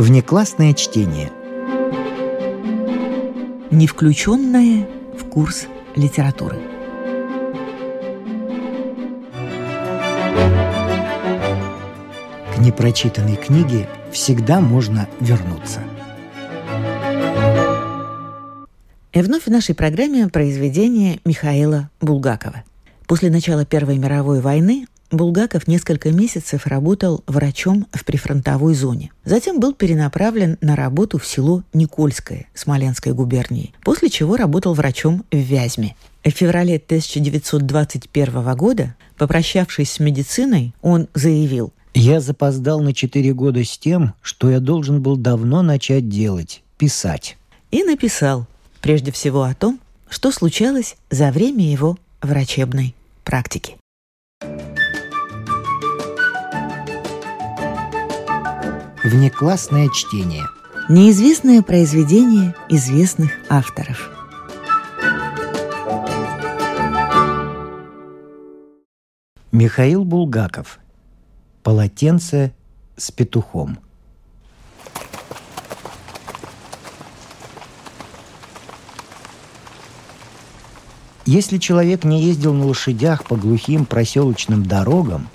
Внеклассное чтение. Не включенное в курс литературы. К непрочитанной книге всегда можно вернуться. И вновь в нашей программе произведение Михаила Булгакова. После начала Первой мировой войны Булгаков несколько месяцев работал врачом в прифронтовой зоне. Затем был перенаправлен на работу в село Никольское Смоленской губернии, после чего работал врачом в Вязьме. В феврале 1921 года, попрощавшись с медициной, он заявил «Я запоздал на четыре года с тем, что я должен был давно начать делать – писать». И написал, прежде всего о том, что случалось за время его врачебной практики. Внеклассное чтение. Неизвестное произведение известных авторов. Михаил Булгаков. Полотенце с петухом. Если человек не ездил на лошадях по глухим проселочным дорогам,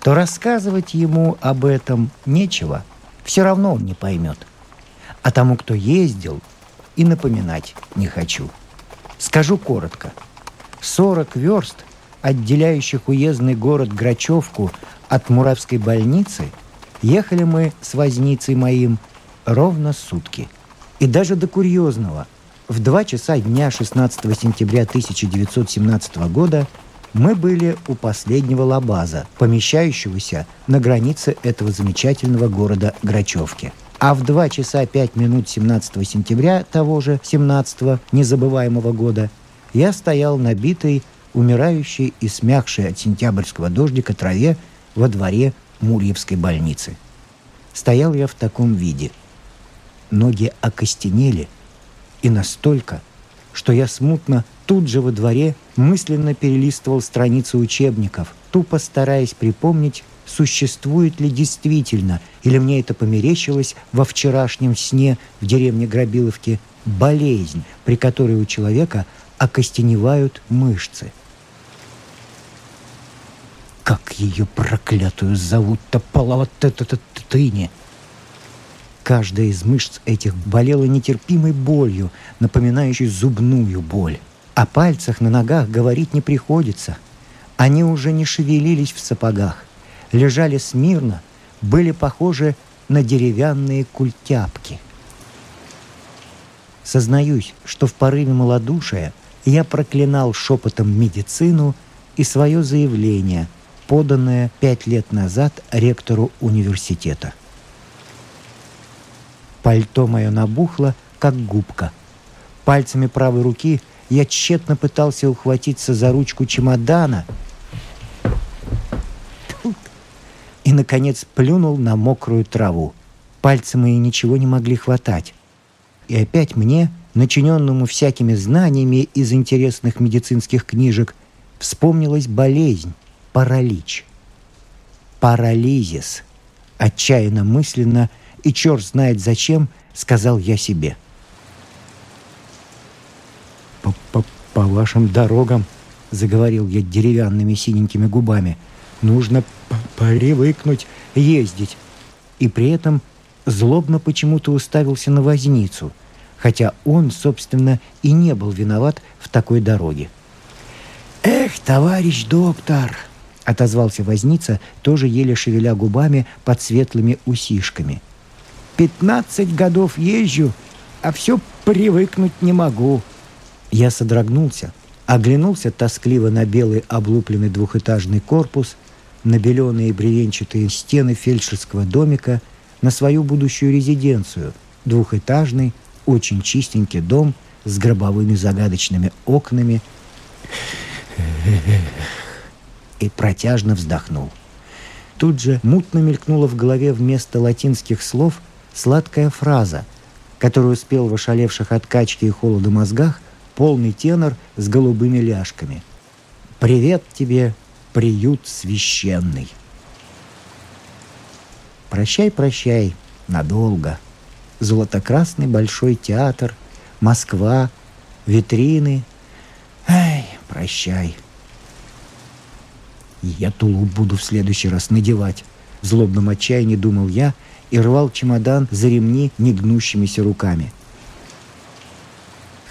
то рассказывать ему об этом нечего – все равно он не поймет. А тому, кто ездил, и напоминать не хочу. Скажу коротко. 40 верст, отделяющих уездный город Грачевку от Муравской больницы, ехали мы с возницей моим ровно сутки. И даже до курьезного. В два часа дня 16 сентября 1917 года мы были у последнего лабаза, помещающегося на границе этого замечательного города Грачевки. А в 2 часа 5 минут 17 сентября того же 17 незабываемого года я стоял набитый, умирающий и смягший от сентябрьского дождика траве во дворе Мурьевской больницы. Стоял я в таком виде. Ноги окостенели, и настолько, что я смутно тут же во дворе мысленно перелистывал страницы учебников, тупо стараясь припомнить, существует ли действительно, или мне это померещилось во вчерашнем сне в деревне Грабиловки, болезнь, при которой у человека окостеневают мышцы. Как ее проклятую зовут-то половат это тыне? Каждая из мышц этих болела нетерпимой болью, напоминающей зубную боль. О пальцах на ногах говорить не приходится. Они уже не шевелились в сапогах, лежали смирно, были похожи на деревянные культяпки. Сознаюсь, что в порыве малодушия я проклинал шепотом медицину и свое заявление, поданное пять лет назад ректору университета. Пальто мое набухло, как губка. Пальцами правой руки – я тщетно пытался ухватиться за ручку чемодана. И, наконец, плюнул на мокрую траву. Пальцы мои ничего не могли хватать. И опять мне, начиненному всякими знаниями из интересных медицинских книжек, вспомнилась болезнь – паралич. Парализис. Отчаянно мысленно и черт знает зачем, сказал я себе – по, по, по вашим дорогам, заговорил я деревянными синенькими губами, нужно привыкнуть ездить. И при этом злобно почему-то уставился на возницу, хотя он, собственно, и не был виноват в такой дороге. «Эх, товарищ доктор!» — отозвался возница, тоже еле шевеля губами под светлыми усишками. «Пятнадцать годов езжу, а все привыкнуть не могу. Я содрогнулся, оглянулся тоскливо на белый облупленный двухэтажный корпус, на беленые бревенчатые стены фельдшерского домика, на свою будущую резиденцию, двухэтажный, очень чистенький дом с гробовыми загадочными окнами и протяжно вздохнул. Тут же мутно мелькнула в голове вместо латинских слов сладкая фраза, которую спел в ошалевших от качки и холода мозгах – полный тенор с голубыми ляжками. «Привет тебе, приют священный!» «Прощай, прощай, надолго. Золотокрасный большой театр, Москва, витрины. Ай, прощай. Я тулуп буду в следующий раз надевать. В злобном отчаянии думал я и рвал чемодан за ремни негнущимися руками.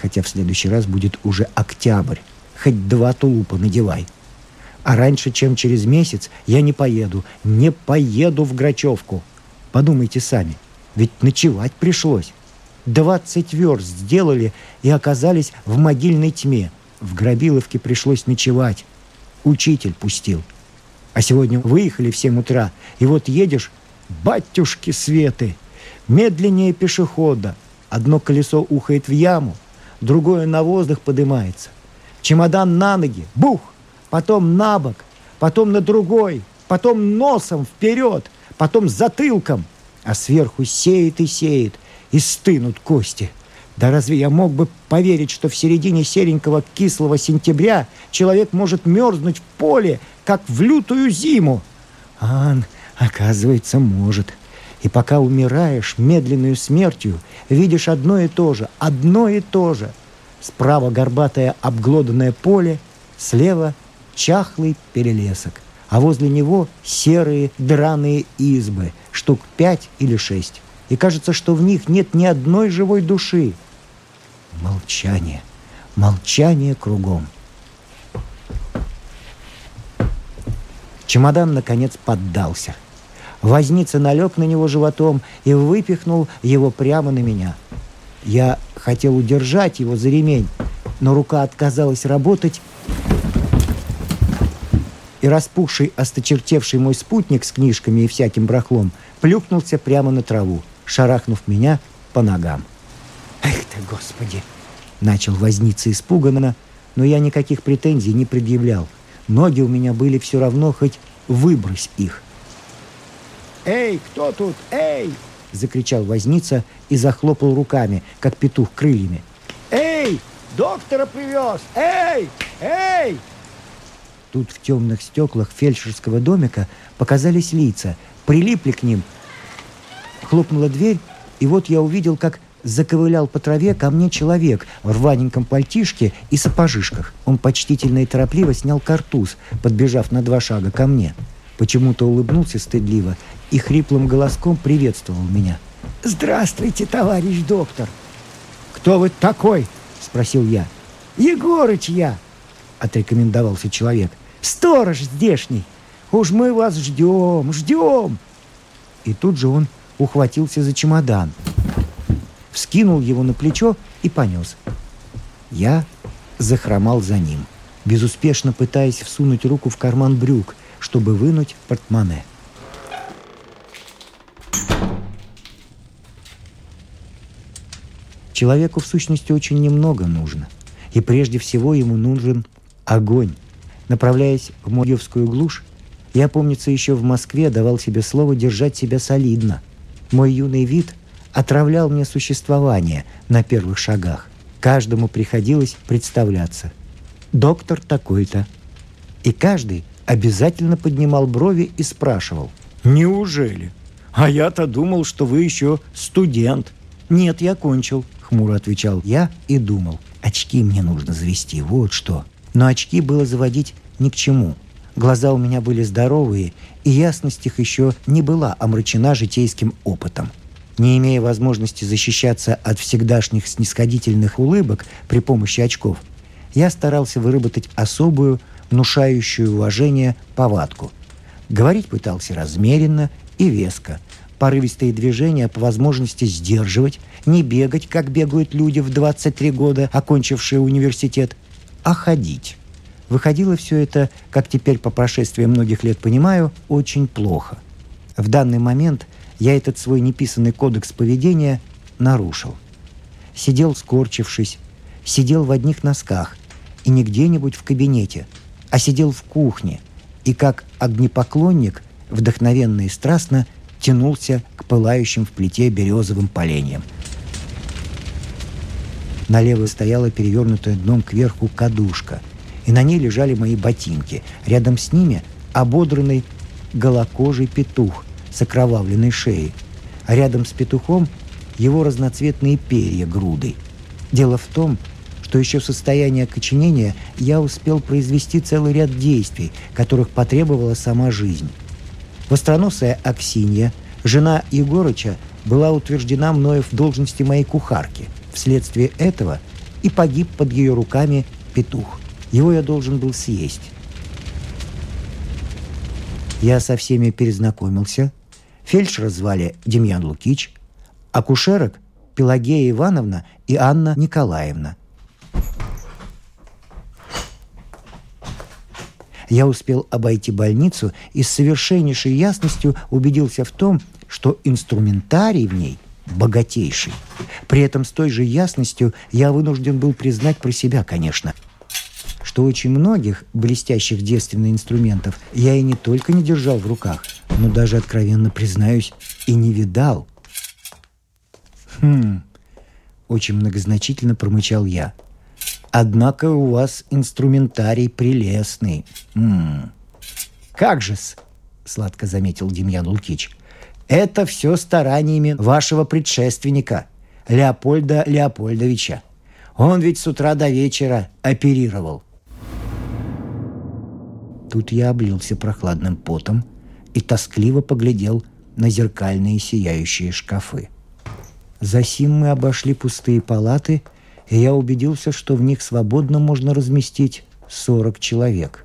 Хотя в следующий раз будет уже октябрь. Хоть два тулупа надевай. А раньше, чем через месяц, я не поеду. Не поеду в Грачевку. Подумайте сами. Ведь ночевать пришлось. Двадцать верст сделали и оказались в могильной тьме. В Грабиловке пришлось ночевать. Учитель пустил. А сегодня выехали в семь утра, и вот едешь, батюшки Светы, медленнее пешехода. Одно колесо ухает в яму, другое на воздух поднимается. Чемодан на ноги, бух, потом на бок, потом на другой, потом носом вперед, потом затылком, а сверху сеет и сеет, и стынут кости – да разве я мог бы поверить, что в середине серенького кислого сентября человек может мерзнуть в поле, как в лютую зиму? А, оказывается, может. И пока умираешь медленную смертью, видишь одно и то же, одно и то же. Справа горбатое обглоданное поле, слева чахлый перелесок, а возле него серые драные избы, штук пять или шесть и кажется, что в них нет ни одной живой души. Молчание, молчание кругом. Чемодан, наконец, поддался. Возница налег на него животом и выпихнул его прямо на меня. Я хотел удержать его за ремень, но рука отказалась работать, и распухший, осточертевший мой спутник с книжками и всяким брахлом плюхнулся прямо на траву шарахнув меня по ногам. «Эх ты, Господи!» Начал возниться испуганно, но я никаких претензий не предъявлял. Ноги у меня были все равно, хоть выбрось их. «Эй, кто тут? Эй!» Закричал возница и захлопал руками, как петух крыльями. «Эй! Доктора привез! Эй! Эй!» Тут в темных стеклах фельдшерского домика показались лица, прилипли к ним, Хлопнула дверь, и вот я увидел, как заковылял по траве ко мне человек в рваненьком пальтишке и сапожишках. Он почтительно и торопливо снял картуз, подбежав на два шага ко мне. Почему-то улыбнулся стыдливо и хриплым голоском приветствовал меня. «Здравствуйте, товарищ доктор!» «Кто вы такой?» – спросил я. «Егорыч я!» – отрекомендовался человек. «Сторож здешний! Уж мы вас ждем, ждем!» И тут же он ухватился за чемодан, вскинул его на плечо и понес. Я захромал за ним, безуспешно пытаясь всунуть руку в карман брюк, чтобы вынуть портмоне. Человеку в сущности очень немного нужно. И прежде всего ему нужен огонь. Направляясь в Морьевскую глушь, я, помнится, еще в Москве давал себе слово держать себя солидно – мой юный вид отравлял мне существование на первых шагах. Каждому приходилось представляться. Доктор такой-то. И каждый обязательно поднимал брови и спрашивал. «Неужели? А я-то думал, что вы еще студент». «Нет, я кончил», — хмуро отвечал я и думал. «Очки мне нужно завести, вот что». Но очки было заводить ни к чему. Глаза у меня были здоровые, и ясность их еще не была омрачена житейским опытом. Не имея возможности защищаться от всегдашних снисходительных улыбок при помощи очков, я старался выработать особую, внушающую уважение повадку. Говорить пытался размеренно и веско, порывистые движения по возможности сдерживать, не бегать, как бегают люди в 23 года, окончившие университет, а ходить. Выходило все это, как теперь по прошествии многих лет понимаю, очень плохо. В данный момент я этот свой неписанный кодекс поведения нарушил. Сидел скорчившись, сидел в одних носках, и не где-нибудь в кабинете, а сидел в кухне, и как огнепоклонник, вдохновенно и страстно, тянулся к пылающим в плите березовым поленьям. Налево стояла перевернутая дном кверху кадушка – и на ней лежали мои ботинки. Рядом с ними ободранный голокожий петух с окровавленной шеей. а рядом с петухом его разноцветные перья грудой. Дело в том, что еще в состоянии окоченения я успел произвести целый ряд действий, которых потребовала сама жизнь. Востроносая Аксинья, жена Егорыча, была утверждена мною в должности моей кухарки. Вследствие этого и погиб под ее руками петух. Его я должен был съесть. Я со всеми перезнакомился. Фельдшера звали Демьян Лукич, акушерок – Пелагея Ивановна и Анна Николаевна. Я успел обойти больницу и с совершеннейшей ясностью убедился в том, что инструментарий в ней богатейший. При этом с той же ясностью я вынужден был признать про себя, конечно, что очень многих блестящих девственных инструментов я и не только не держал в руках, но даже, откровенно признаюсь, и не видал. «Хм...» — очень многозначительно промычал я. «Однако у вас инструментарий прелестный. М-м. «Как же-с!» — сладко заметил Демьян Лукич. Это все стараниями вашего предшественника, Леопольда Леопольдовича. Он ведь с утра до вечера оперировал. Тут я облился прохладным потом и тоскливо поглядел на зеркальные сияющие шкафы. Засим мы обошли пустые палаты, и я убедился, что в них свободно можно разместить 40 человек.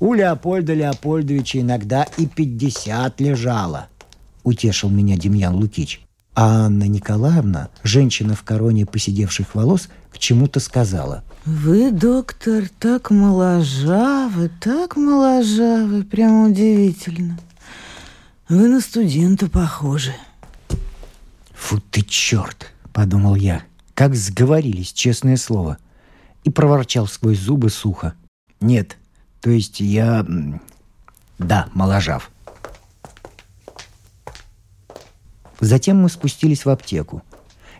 У Леопольда Леопольдовича иногда и 50 лежало –— утешил меня Демьян Лукич. А Анна Николаевна, женщина в короне посидевших волос, к чему-то сказала. «Вы, доктор, так моложавы, так моложавы, прямо удивительно. Вы на студента похожи». «Фу ты черт!» — подумал я. Как сговорились, честное слово. И проворчал сквозь зубы сухо. «Нет, то есть я... Да, моложав». Затем мы спустились в аптеку.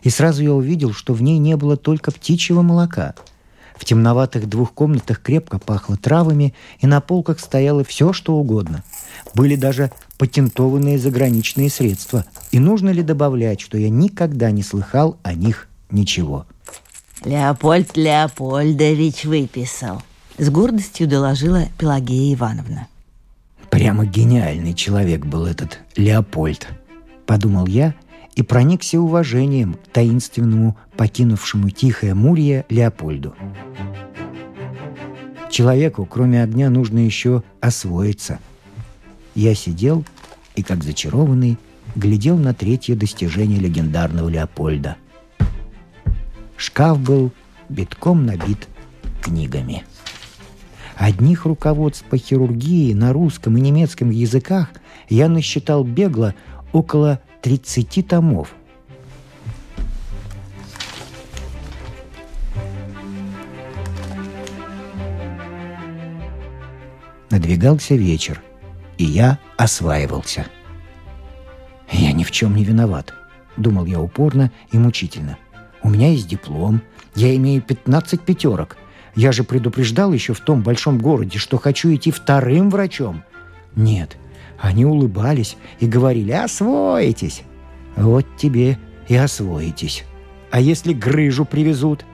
И сразу я увидел, что в ней не было только птичьего молока. В темноватых двух комнатах крепко пахло травами, и на полках стояло все, что угодно. Были даже патентованные заграничные средства. И нужно ли добавлять, что я никогда не слыхал о них ничего. Леопольд Леопольдович выписал. С гордостью доложила Пелагея Ивановна. Прямо гениальный человек был этот Леопольд – подумал я и проникся уважением к таинственному, покинувшему тихое Мурье Леопольду. Человеку, кроме огня, нужно еще освоиться. Я сидел и, как зачарованный, глядел на третье достижение легендарного Леопольда. Шкаф был битком набит книгами. Одних руководств по хирургии на русском и немецком языках я насчитал бегло около 30 томов. Надвигался вечер, и я осваивался. Я ни в чем не виноват, думал я упорно и мучительно. У меня есть диплом, я имею 15 пятерок. Я же предупреждал еще в том большом городе, что хочу идти вторым врачом. Нет, они улыбались и говорили «Освоитесь!» Вот тебе и освоитесь. А если грыжу привезут?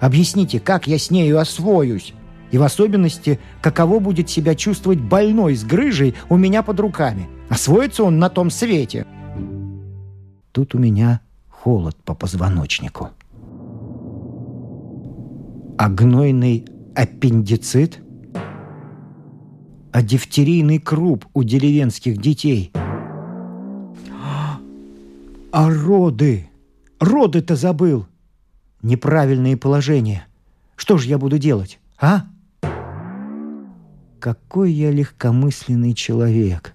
Объясните, как я с нею освоюсь? И в особенности, каково будет себя чувствовать больной с грыжей у меня под руками? Освоится он на том свете? Тут у меня холод по позвоночнику. А гнойный аппендицит – а дифтерийный круп у деревенских детей. А роды! Роды-то забыл! Неправильные положения. Что же я буду делать, а? Какой я легкомысленный человек.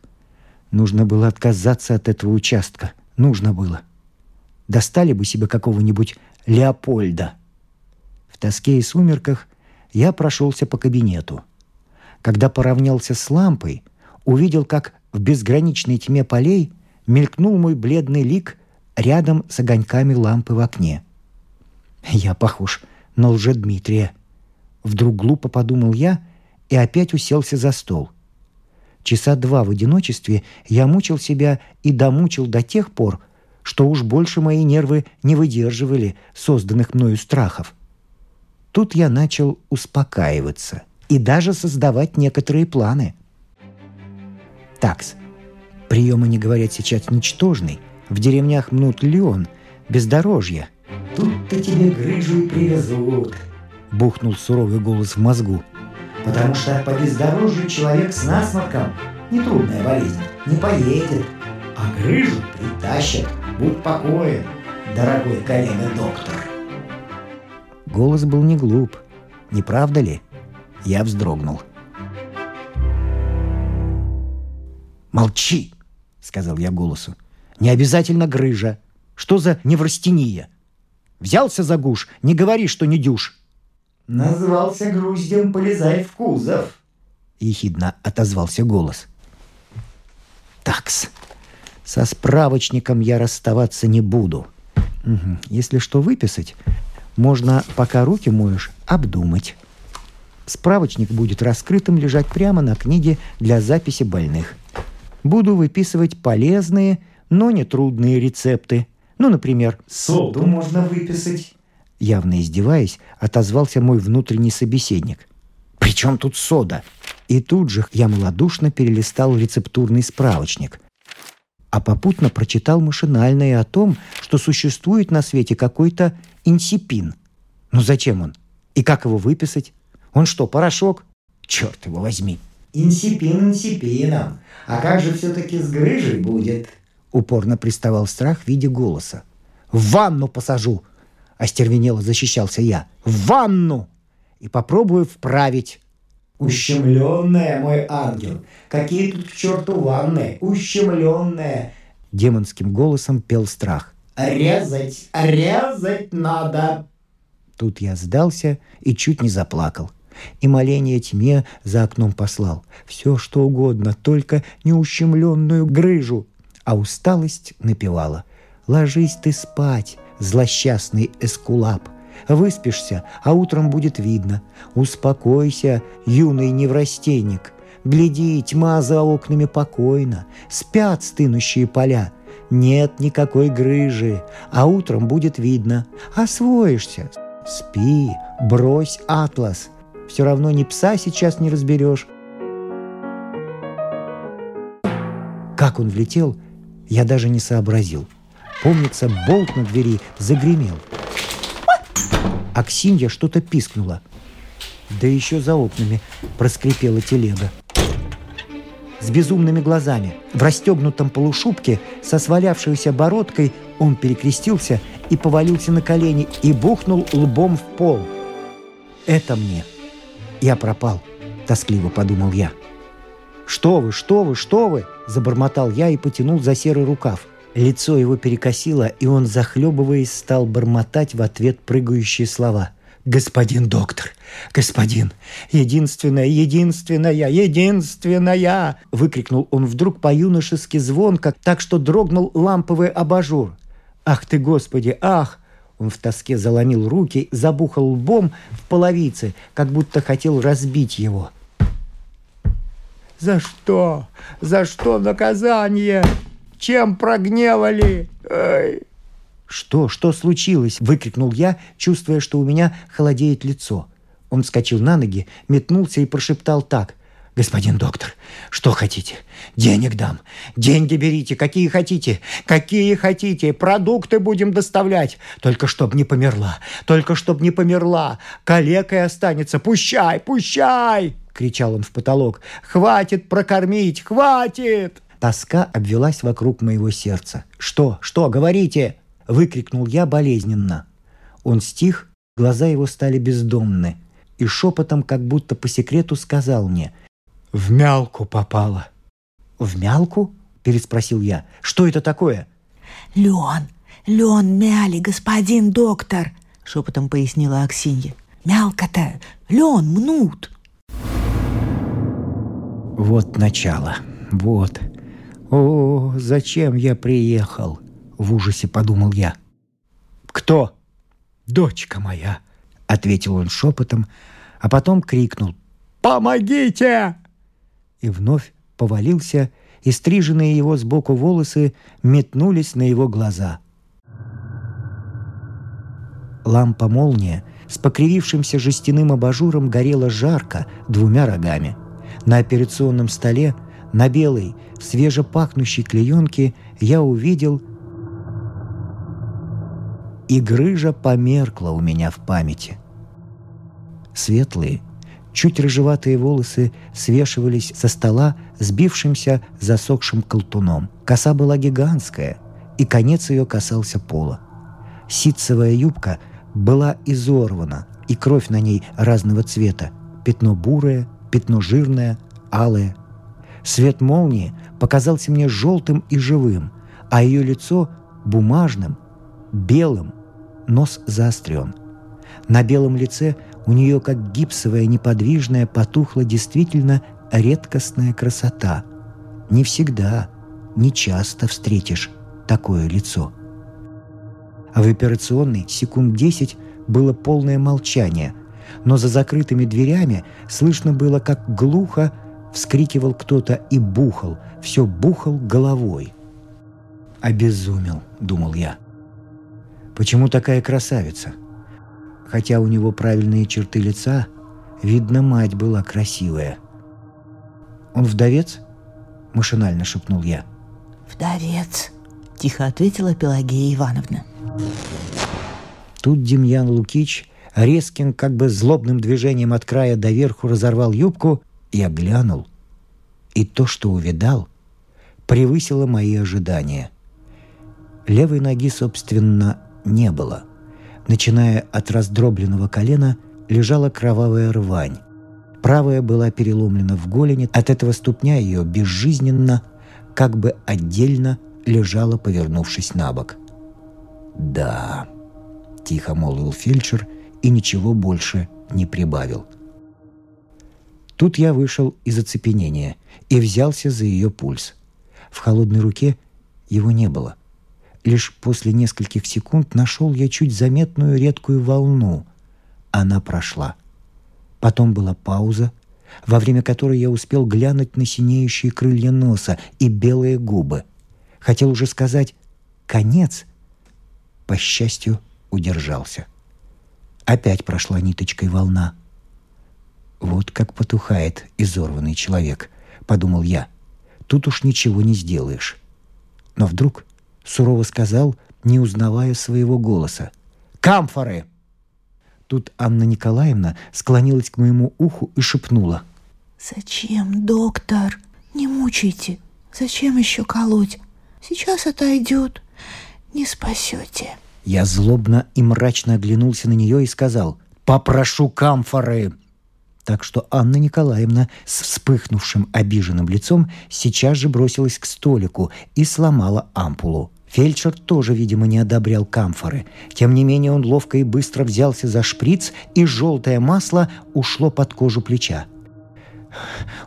Нужно было отказаться от этого участка. Нужно было. Достали бы себе какого-нибудь Леопольда. В тоске и сумерках я прошелся по кабинету – когда поравнялся с лампой, увидел, как в безграничной тьме полей мелькнул мой бледный лик рядом с огоньками лампы в окне. Я похож на лже-Дмитрия. Вдруг глупо подумал я и опять уселся за стол. Часа два в одиночестве я мучил себя и домучил до тех пор, что уж больше мои нервы не выдерживали созданных мною страхов. Тут я начал успокаиваться и даже создавать некоторые планы. Такс. Прием, они говорят, сейчас ничтожный. В деревнях мнут лен, бездорожье. Тут-то тебе грыжу и привезут, бухнул суровый голос в мозгу. Потому что по бездорожью человек с насморком – нетрудная болезнь, не поедет, а грыжу притащат – Будь покоен, дорогой коллега-доктор. Голос был не глуп, не правда ли? Я вздрогнул. «Молчи!» — сказал я голосу. «Не обязательно грыжа. Что за неврастения? Взялся за гуш, не говори, что не дюш!» «Назвался груздем, полезай в кузов!» — ехидно отозвался голос. «Такс!» Со справочником я расставаться не буду. Угу. Если что выписать, можно, пока руки моешь, обдумать. Справочник будет раскрытым лежать прямо на книге для записи больных. Буду выписывать полезные, но не трудные рецепты. Ну, например, соду можно выписать. Явно издеваясь, отозвался мой внутренний собеседник. «При чем тут сода?» И тут же я малодушно перелистал рецептурный справочник а попутно прочитал машинально и о том, что существует на свете какой-то инсипин. Ну зачем он? И как его выписать? Он что, порошок? Черт его возьми. Инсипин инсипином. А как же все-таки с грыжей будет? Упорно приставал страх в виде голоса. В ванну посажу! Остервенело защищался я. В ванну! И попробую вправить. «Ущемленная, мой ангел! Какие тут к черту ванны! Ущемленная!» Демонским голосом пел страх. «Резать! Резать надо!» Тут я сдался и чуть не заплакал. И моление тьме за окном послал. Все, что угодно, только неущемленную грыжу. А усталость напевала. «Ложись ты спать, злосчастный эскулап! Выспишься, а утром будет видно. Успокойся, юный неврастенник. Гляди, тьма за окнами покойно. Спят стынущие поля. Нет никакой грыжи, а утром будет видно. Освоишься. Спи, брось атлас. Все равно ни пса сейчас не разберешь. Как он влетел, я даже не сообразил. Помнится, болт на двери загремел – Аксинья что-то пискнула. Да еще за окнами проскрипела телега. С безумными глазами, в расстегнутом полушубке, со свалявшейся бородкой, он перекрестился и повалился на колени и бухнул лбом в пол. «Это мне. Я пропал», — тоскливо подумал я. «Что вы, что вы, что вы!» – забормотал я и потянул за серый рукав – Лицо его перекосило, и он, захлебываясь, стал бормотать в ответ прыгающие слова. «Господин доктор! Господин! Единственная, единственная, единственная!» Выкрикнул он вдруг по-юношески звонко, так что дрогнул ламповый абажур. «Ах ты, Господи, ах!» Он в тоске заломил руки, забухал лбом в половице, как будто хотел разбить его. «За что? За что наказание?» Чем прогневали? Ай. «Что? Что случилось?» – выкрикнул я, чувствуя, что у меня холодеет лицо. Он вскочил на ноги, метнулся и прошептал так. «Господин доктор, что хотите? Денег дам. Деньги берите, какие хотите. Какие хотите. Продукты будем доставлять. Только чтоб не померла. Только чтоб не померла. Калекой останется. Пущай, пущай!» – кричал он в потолок. «Хватит прокормить! Хватит!» Тоска обвелась вокруг моего сердца. «Что? Что? Говорите!» – выкрикнул я болезненно. Он стих, глаза его стали бездомны, и шепотом, как будто по секрету, сказал мне «В мялку попала». «В мялку?» – переспросил я. «Что это такое?» «Лен, лен мяли, господин доктор», – шепотом пояснила Аксинья. «Мялка-то, лен мнут». Вот начало. Вот. «О, зачем я приехал?» — в ужасе подумал я. «Кто?» «Дочка моя», — ответил он шепотом, а потом крикнул «Помогите!» И вновь повалился, и стриженные его сбоку волосы метнулись на его глаза. Лампа-молния с покривившимся жестяным абажуром горела жарко двумя рогами. На операционном столе, на белой, свежепахнущей клеенке я увидел и грыжа померкла у меня в памяти. Светлые, чуть рыжеватые волосы свешивались со стола сбившимся засохшим колтуном. Коса была гигантская, и конец ее касался пола. Ситцевая юбка была изорвана, и кровь на ней разного цвета. Пятно бурое, пятно жирное, алое. Свет молнии показался мне желтым и живым, а ее лицо бумажным, белым, нос заострен. На белом лице у нее, как гипсовая, неподвижная, потухла действительно редкостная красота. Не всегда, не часто встретишь такое лицо. А в операционной секунд десять было полное молчание, но за закрытыми дверями слышно было, как глухо вскрикивал кто-то и бухал, все бухал головой. «Обезумел», — думал я. «Почему такая красавица?» Хотя у него правильные черты лица, видно, мать была красивая. «Он вдовец?» — машинально шепнул я. «Вдовец», — тихо ответила Пелагея Ивановна. Тут Демьян Лукич резким, как бы злобным движением от края до верху разорвал юбку и оглянул. И то, что увидал, превысило мои ожидания. Левой ноги, собственно, не было. Начиная от раздробленного колена, лежала кровавая рвань. Правая была переломлена в голени, от этого ступня ее безжизненно, как бы отдельно лежала, повернувшись на бок. «Да», — тихо молвил фельдшер и ничего больше не прибавил. Тут я вышел из оцепенения и взялся за ее пульс. В холодной руке его не было — Лишь после нескольких секунд нашел я чуть заметную редкую волну. Она прошла. Потом была пауза, во время которой я успел глянуть на синеющие крылья носа и белые губы. Хотел уже сказать «конец», по счастью, удержался. Опять прошла ниточкой волна. «Вот как потухает изорванный человек», — подумал я. «Тут уж ничего не сделаешь». Но вдруг сурово сказал, не узнавая своего голоса. «Камфоры!» Тут Анна Николаевна склонилась к моему уху и шепнула. «Зачем, доктор? Не мучайте. Зачем еще колоть? Сейчас отойдет. Не спасете». Я злобно и мрачно оглянулся на нее и сказал «Попрошу камфоры!» Так что Анна Николаевна с вспыхнувшим обиженным лицом сейчас же бросилась к столику и сломала ампулу. Фельдшер тоже, видимо, не одобрял камфоры. Тем не менее он ловко и быстро взялся за шприц, и желтое масло ушло под кожу плеча.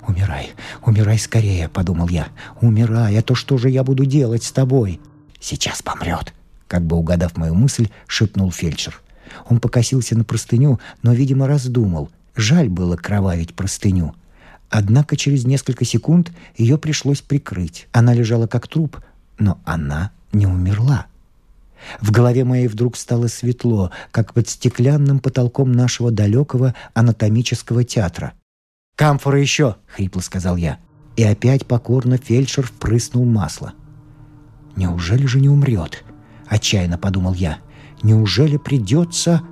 «Умирай, умирай скорее», — подумал я. «Умирай, а то что же я буду делать с тобой?» «Сейчас помрет», — как бы угадав мою мысль, шепнул фельдшер. Он покосился на простыню, но, видимо, раздумал. Жаль было кровавить простыню. Однако через несколько секунд ее пришлось прикрыть. Она лежала как труп, но она не умерла. В голове моей вдруг стало светло, как под стеклянным потолком нашего далекого анатомического театра. «Камфора еще!» — хрипло сказал я. И опять покорно фельдшер впрыснул масло. «Неужели же не умрет?» — отчаянно подумал я. «Неужели придется...»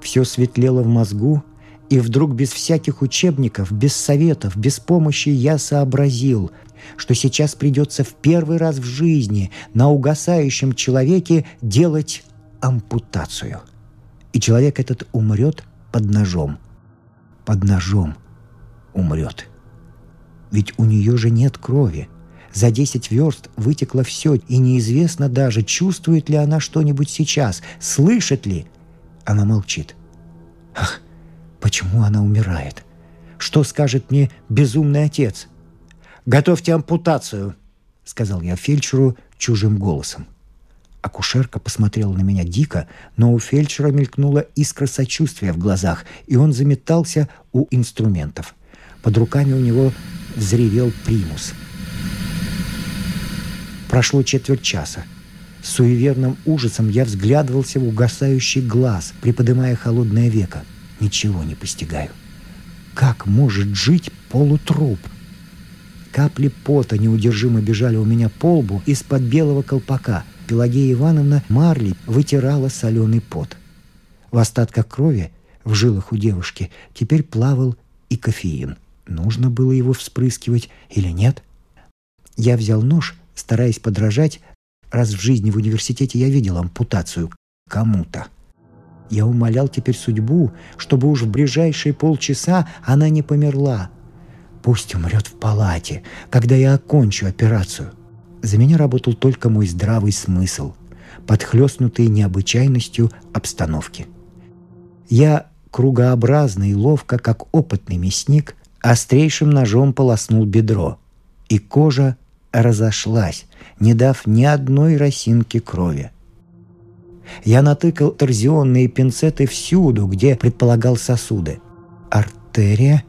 Все светлело в мозгу, и вдруг без всяких учебников, без советов, без помощи я сообразил, что сейчас придется в первый раз в жизни на угасающем человеке делать ампутацию. И человек этот умрет под ножом. Под ножом умрет. Ведь у нее же нет крови. За десять верст вытекло все, и неизвестно даже, чувствует ли она что-нибудь сейчас, слышит ли. Она молчит. Ах, почему она умирает? Что скажет мне безумный отец? «Готовьте ампутацию», — сказал я фельдшеру чужим голосом. Акушерка посмотрела на меня дико, но у фельдшера мелькнула искра сочувствия в глазах, и он заметался у инструментов. Под руками у него взревел примус. Прошло четверть часа. С суеверным ужасом я взглядывался в угасающий глаз, приподнимая холодное веко. Ничего не постигаю. Как может жить полутруп? Капли пота неудержимо бежали у меня по лбу из-под белого колпака. Пелагея Ивановна Марли вытирала соленый пот. В остатках крови в жилах у девушки теперь плавал и кофеин. Нужно было его вспрыскивать или нет? Я взял нож, стараясь подражать, раз в жизни в университете я видел ампутацию кому-то. Я умолял теперь судьбу, чтобы уж в ближайшие полчаса она не померла. Пусть умрет в палате, когда я окончу операцию. За меня работал только мой здравый смысл, подхлестнутый необычайностью обстановки. Я кругообразно и ловко, как опытный мясник, острейшим ножом полоснул бедро, и кожа разошлась, не дав ни одной росинки крови. Я натыкал торзионные пинцеты всюду, где предполагал сосуды. Артерия?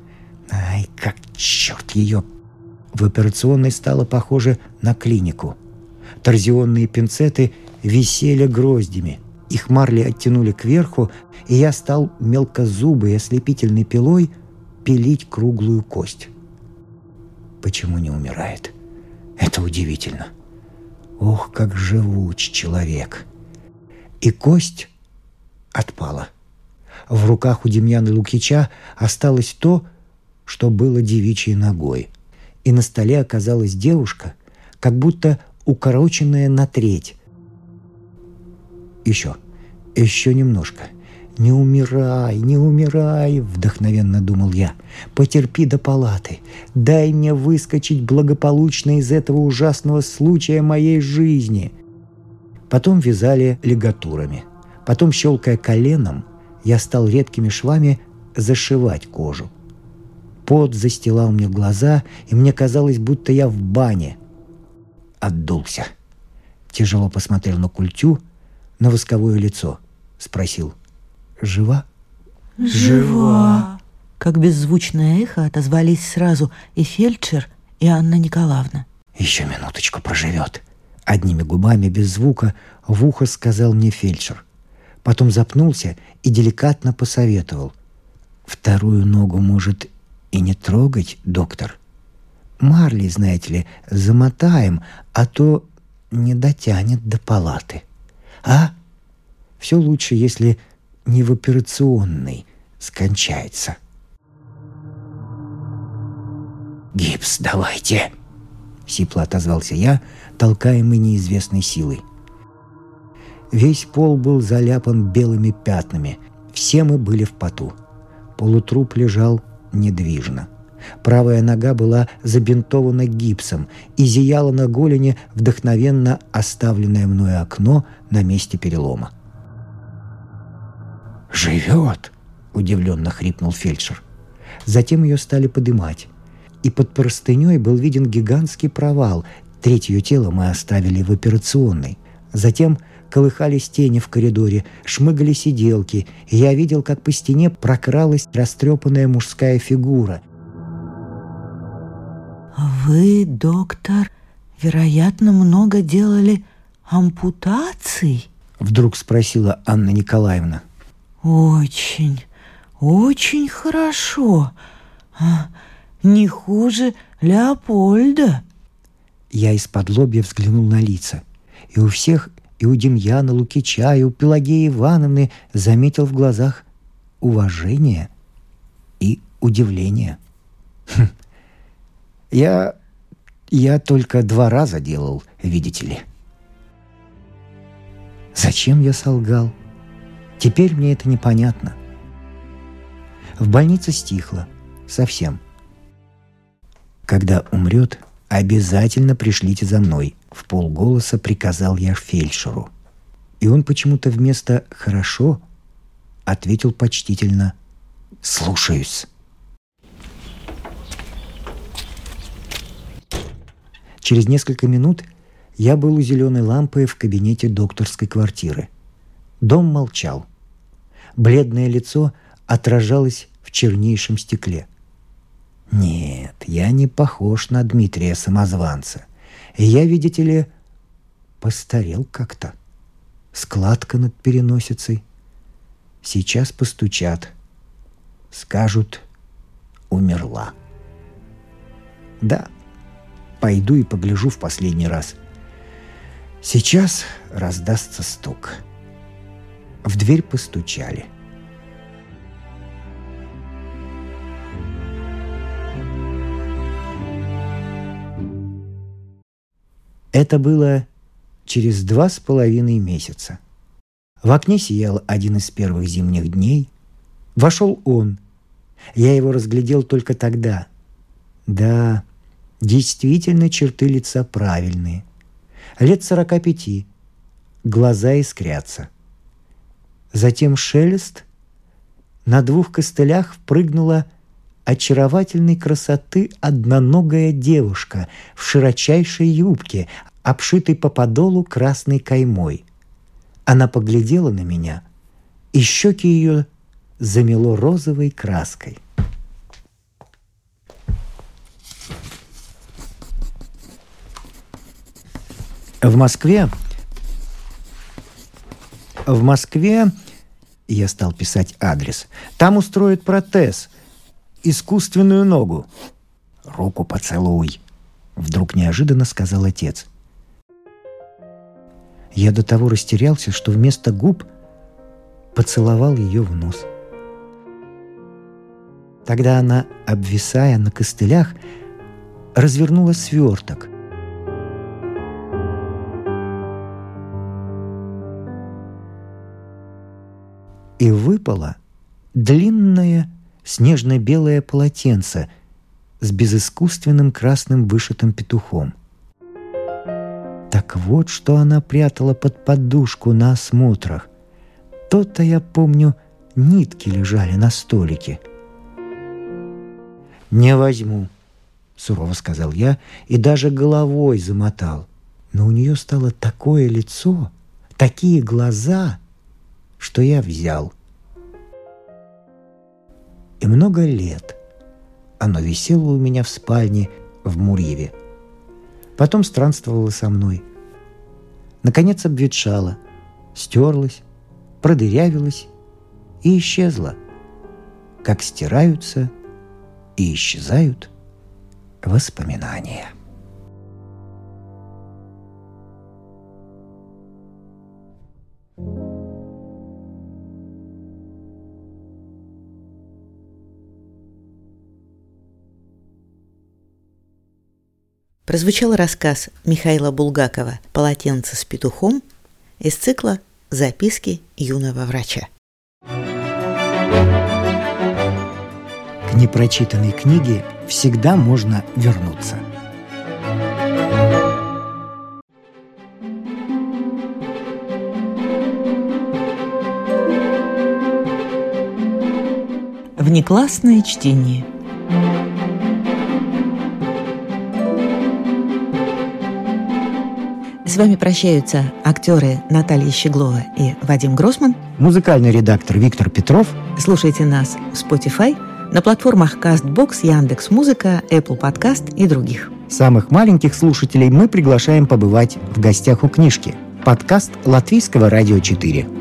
Ай, как черт ее! В операционной стало похоже на клинику. Торзионные пинцеты висели гроздями. Их марли оттянули кверху, и я стал мелкозубой ослепительной пилой пилить круглую кость. Почему не умирает? Это удивительно. Ох, как живуч человек! И кость отпала. В руках у Демьяна Лукича осталось то, что было девичьей ногой. И на столе оказалась девушка, как будто укороченная на треть. Еще, еще немножко — «Не умирай, не умирай!» — вдохновенно думал я. «Потерпи до палаты. Дай мне выскочить благополучно из этого ужасного случая моей жизни». Потом вязали лигатурами. Потом, щелкая коленом, я стал редкими швами зашивать кожу. Пот застилал мне глаза, и мне казалось, будто я в бане. Отдулся. Тяжело посмотрел на культю, на восковое лицо. Спросил — жива?» «Жива!» Как беззвучное эхо отозвались сразу и фельдшер, и Анна Николаевна. «Еще минуточку проживет!» Одними губами, без звука, в ухо сказал мне фельдшер. Потом запнулся и деликатно посоветовал. «Вторую ногу, может, и не трогать, доктор? Марли, знаете ли, замотаем, а то не дотянет до палаты. А? Все лучше, если не в операционной скончается. «Гипс давайте!» — сипло отозвался я, толкаемый неизвестной силой. Весь пол был заляпан белыми пятнами. Все мы были в поту. Полутруп лежал недвижно. Правая нога была забинтована гипсом и зияла на голени вдохновенно оставленное мною окно на месте перелома. «Живет!» — удивленно хрипнул фельдшер. Затем ее стали подымать. И под простыней был виден гигантский провал. Третье тело мы оставили в операционной. Затем колыхались тени в коридоре, шмыгали сиделки, и я видел, как по стене прокралась растрепанная мужская фигура. «Вы, доктор, вероятно, много делали ампутаций?» Вдруг спросила Анна Николаевна. Очень, очень хорошо. А, не хуже Леопольда. Я из-под лобья взглянул на лица. И у всех, и у Демьяна Лукича, и у Пелагеи Ивановны заметил в глазах уважение и удивление. Хм. Я... я только два раза делал, видите ли. Зачем я солгал? Теперь мне это непонятно. В больнице стихло. Совсем. Когда умрет, обязательно пришлите за мной. В полголоса приказал я фельдшеру. И он почему-то вместо «хорошо» ответил почтительно «слушаюсь». Через несколько минут я был у зеленой лампы в кабинете докторской квартиры. Дом молчал. Бледное лицо отражалось в чернейшем стекле. Нет, я не похож на Дмитрия Самозванца. Я, видите ли, постарел как-то. Складка над переносицей. Сейчас постучат. Скажут, умерла. Да, пойду и погляжу в последний раз. Сейчас раздастся стук. В дверь постучали. Это было через два с половиной месяца. В окне сиял один из первых зимних дней. Вошел он. Я его разглядел только тогда. Да, действительно черты лица правильные. Лет сорока пяти. Глаза искрятся. Затем шелест. На двух костылях впрыгнула очаровательной красоты одноногая девушка в широчайшей юбке, обшитой по подолу красной каймой. Она поглядела на меня, и щеки ее замело розовой краской. В Москве в Москве я стал писать адрес. Там устроят протез, искусственную ногу. Руку поцелуй, вдруг неожиданно сказал отец. Я до того растерялся, что вместо губ поцеловал ее в нос. Тогда она, обвисая на костылях, развернула сверток. И выпало длинное снежно-белое полотенце с безыскусственным красным вышитым петухом – так вот, что она прятала под подушку на осмотрах. То-то, я помню, нитки лежали на столике. «Не возьму», — сурово сказал я и даже головой замотал. Но у нее стало такое лицо, такие глаза, что я взял. И много лет оно висело у меня в спальне в Мурьеве — Потом странствовала со мной. Наконец обветшала, стерлась, продырявилась и исчезла, как стираются и исчезают воспоминания. Прозвучал рассказ Михаила Булгакова «Полотенце с петухом» из цикла «Записки юного врача». К непрочитанной книге всегда можно вернуться. Внеклассное чтение – вами прощаются актеры Наталья Щеглова и Вадим Гросман. Музыкальный редактор Виктор Петров. Слушайте нас в Spotify, на платформах CastBox, Яндекс Музыка, Apple Podcast и других. Самых маленьких слушателей мы приглашаем побывать в гостях у книжки. Подкаст Латвийского радио 4.